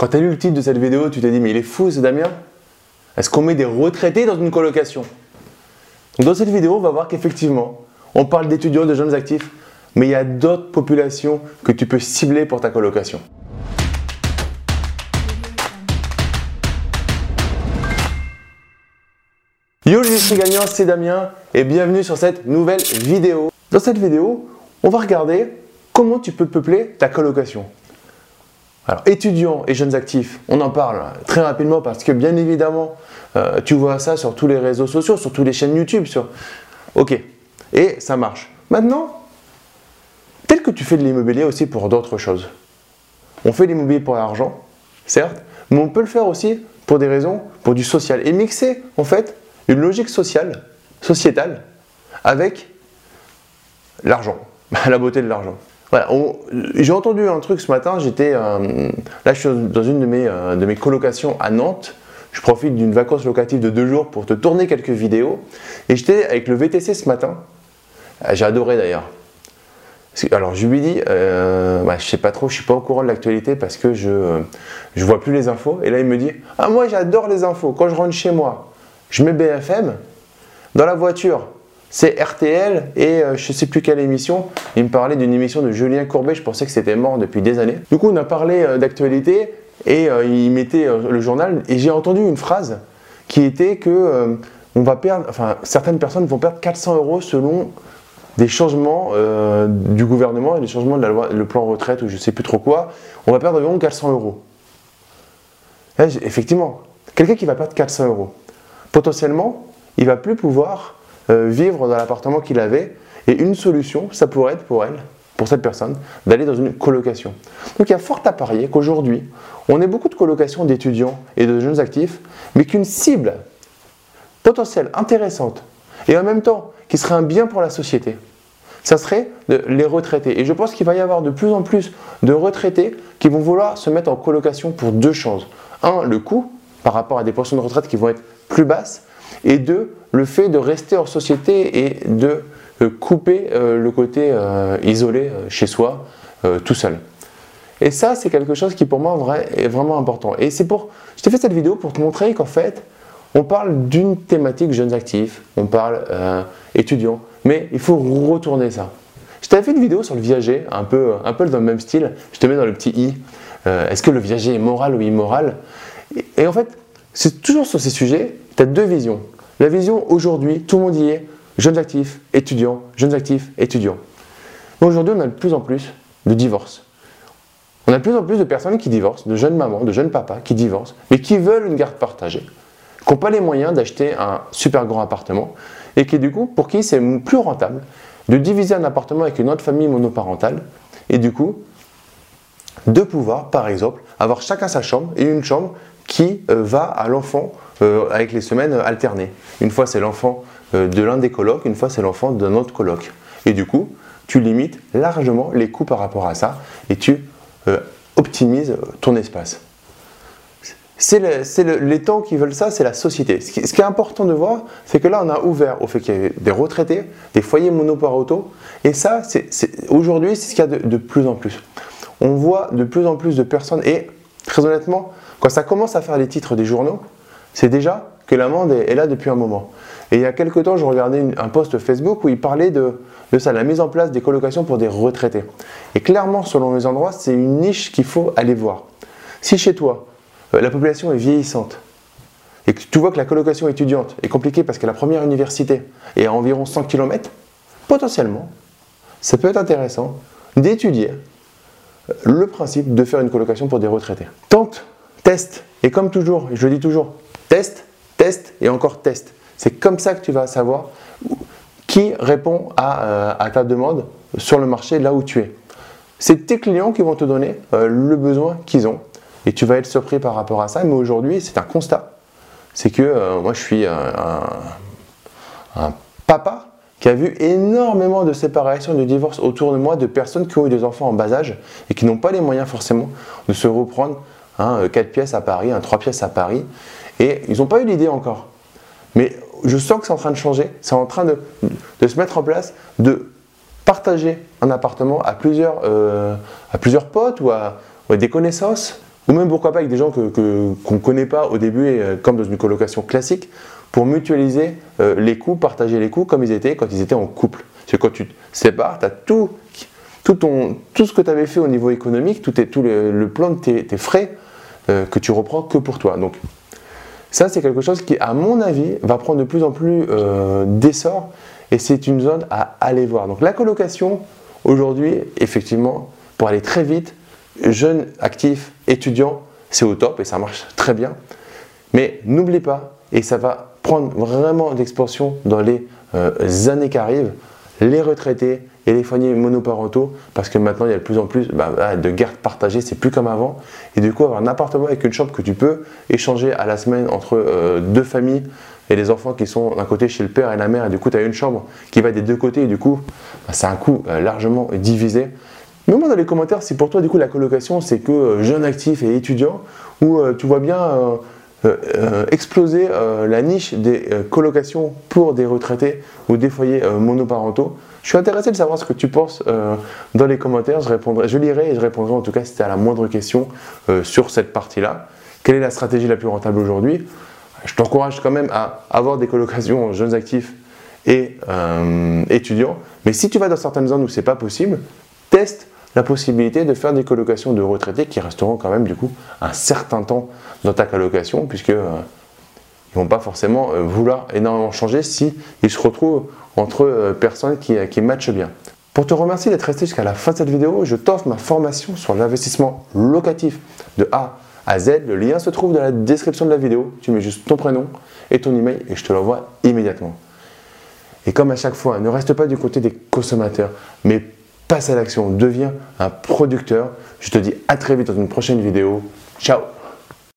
Quand tu as lu le titre de cette vidéo, tu t'es dit, mais il est fou ce Damien Est-ce qu'on met des retraités dans une colocation? Dans cette vidéo, on va voir qu'effectivement, on parle d'étudiants, de jeunes actifs, mais il y a d'autres populations que tu peux cibler pour ta colocation. Yo, je suis gagnant, c'est Damien et bienvenue sur cette nouvelle vidéo. Dans cette vidéo, on va regarder comment tu peux peupler ta colocation. Alors, étudiants et jeunes actifs, on en parle très rapidement parce que bien évidemment, euh, tu vois ça sur tous les réseaux sociaux, sur toutes les chaînes YouTube. Sur... Ok, et ça marche. Maintenant, tel que tu fais de l'immobilier aussi pour d'autres choses. On fait l'immobilier pour l'argent, certes, mais on peut le faire aussi pour des raisons, pour du social. Et mixer, en fait, une logique sociale, sociétale, avec l'argent, la beauté de l'argent. J'ai entendu un truc ce matin, j'étais euh, là je suis dans une de mes, euh, de mes colocations à Nantes, je profite d'une vacance locative de deux jours pour te tourner quelques vidéos, et j'étais avec le VTC ce matin, euh, j'ai adoré d'ailleurs. Alors je lui dis, euh, bah, je sais pas trop, je suis pas au courant de l'actualité parce que je je vois plus les infos. Et là il me dit, ah moi j'adore les infos. Quand je rentre chez moi, je mets BFM dans la voiture c'est RTL et euh, je ne sais plus quelle émission. Il me parlait d'une émission de Julien Courbet, je pensais que c'était mort depuis des années. Du coup, on a parlé euh, d'actualité et euh, il mettait le journal et j'ai entendu une phrase qui était que on va perdre, enfin, certaines personnes vont perdre 400 euros selon des changements du gouvernement et des changements de la loi, le plan retraite ou je ne sais plus trop quoi. On va perdre environ 400 euros. effectivement, quelqu'un qui va perdre 400 euros, potentiellement, il va plus pouvoir euh, vivre dans l'appartement qu'il avait. Et une solution, ça pourrait être pour elle, pour cette personne, d'aller dans une colocation. Donc il y a fort à parier qu'aujourd'hui, on ait beaucoup de colocations d'étudiants et de jeunes actifs, mais qu'une cible potentielle, intéressante, et en même temps qui serait un bien pour la société, ça serait les retraités. Et je pense qu'il va y avoir de plus en plus de retraités qui vont vouloir se mettre en colocation pour deux choses. Un, le coût par rapport à des pensions de retraite qui vont être plus basses, et deux, le fait de rester en société et de euh, couper euh, le côté euh, isolé chez soi, tout seul. Et ça, c'est quelque chose qui pour moi est vraiment important. Et c'est pour, je t'ai fait cette vidéo pour te montrer qu'en fait, on parle d'une thématique jeunes actifs, on parle étudiants, mais il faut retourner ça. Je t'avais fait une vidéo sur le viager, un peu, un peu dans le même style. Je te mets dans le petit i. Est-ce que le viager est moral ou immoral? Et en fait, c'est toujours sur ces sujets, tu as deux visions. La vision aujourd'hui, tout le monde y est, jeunes actifs, étudiants, jeunes actifs, étudiants. Aujourd'hui, on a de plus en plus de divorces. On a de plus en plus de personnes qui divorcent, de jeunes mamans, de jeunes papas qui divorcent, mais qui veulent une garde partagée, qui n'ont pas les moyens d'acheter un super grand appartement, et qui du coup, pour qui c'est plus rentable de diviser un appartement avec une autre famille monoparentale, et du coup, de pouvoir, par exemple, avoir chacun sa chambre et une chambre qui euh, va à l'enfant euh, avec les semaines alternées. Une fois c'est l'enfant euh, de l'un des colocs, une fois c'est l'enfant d'un autre coloc. Et du coup, tu limites largement les coûts par rapport à ça et tu optimises ton espace. C'est les temps qui veulent ça, c'est la société. Ce qui, est important de voir, c'est que là, on a ouvert au fait qu'il y ait des retraités, des foyers monoparentaux, et ça, aujourd'hui, c'est ce qu'il y a de, plus en plus. On voit de plus en plus de personnes, et très honnêtement, quand ça commence à faire les titres des journaux, c'est déjà que l'amende est, là depuis un moment. Et il y a quelques temps, je regardais un post Facebook où il parlait de, ça, la mise en place des colocations pour des retraités. Et clairement, selon les endroits, c'est une niche qu'il faut aller voir. Si chez toi, euh, la population est vieillissante, et que tu vois que la colocation étudiante est compliquée parce que la première université est à environ 100 km, potentiellement, ça peut être intéressant d'étudier le principe de faire une colocation pour des retraités. Tente Teste. Et comme toujours, je le dis toujours, teste, teste et encore teste. C'est comme ça que tu vas savoir qui répond à, euh, ta demande sur le marché là où tu es. C'est tes clients qui vont te donner euh, le besoin qu'ils ont. Et tu vas être surpris par rapport à ça. Mais aujourd'hui, c'est un constat. C'est que euh, moi, je suis un, un, papa qui a vu énormément de séparations, de divorces autour de moi, de personnes qui ont eu des enfants en bas âge et qui n'ont pas les moyens forcément de se reprendre 4 euh, pièces à Paris, un 3 pièces à Paris, et ils n'ont pas eu l'idée encore. Mais je sens que c'est en train de changer, c'est en train de, se mettre en place, de partager un appartement à plusieurs, euh, à plusieurs potes ou à, des connaissances, ou même pourquoi pas avec des gens qu'on que, ne connaît pas au début, et, euh, comme dans une colocation classique, pour mutualiser euh, les coûts, partager les coûts comme ils étaient quand ils étaient en couple. C'est quand tu te sépares, tu as tout, tout, ton, tout ce que tu avais fait au niveau économique, tout, est, tout le, plan de tes, frais euh, que tu reprends que pour toi. Donc ça, c'est quelque chose qui, à mon avis, va prendre de plus en plus d'essor et c'est une zone à aller voir. Donc la colocation, aujourd'hui, effectivement, pour aller très vite, jeunes, actifs, étudiants, c'est au top et ça marche très bien. Mais n'oublie pas, et ça va prendre vraiment d'expansion dans les euh, années qui arrivent, les retraités et les foyers monoparentaux, parce que maintenant il y a de plus en plus bah, de gardes partagées, c'est plus comme avant. Et du coup, avoir un appartement avec une chambre que tu peux échanger à la semaine entre euh, deux familles et les enfants qui sont d'un côté chez le père et la mère, et du coup tu as une chambre qui va des deux côtés, et du coup, bah, c'est un coût euh, largement divisé. Mets-moi dans les commentaires si pour toi, du coup, la colocation, c'est que euh, jeune actif et étudiant, ou euh, tu vois bien euh, exploser la niche des colocations pour des retraités ou des foyers monoparentaux. Je suis intéressé de savoir ce que tu penses dans les commentaires. Je, répondrai, je lirai et je répondrai en tout cas si tu as la moindre question sur cette partie-là. Quelle est la stratégie la plus rentable aujourd'hui? Je t'encourage quand même à avoir des colocations jeunes actifs et étudiants. Mais si tu vas dans certaines zones où c'est pas possible, teste la possibilité de faire des colocations de retraités qui resteront quand même du coup un certain temps dans ta colocation puisque euh, ils vont pas forcément euh, vouloir énormément changer si ils se retrouvent entre euh, personnes qui, qui matchent bien. Pour te remercier d'être resté jusqu'à la fin de cette vidéo, je t'offre ma formation sur l'investissement locatif de A à Z. Le lien se trouve dans la description de la vidéo. Tu mets juste ton prénom et ton email et je te l'envoie immédiatement. Et comme à chaque fois, ne reste pas du côté des consommateurs, mais passe à l'action, deviens un producteur. Je te dis à très vite dans une prochaine vidéo. Ciao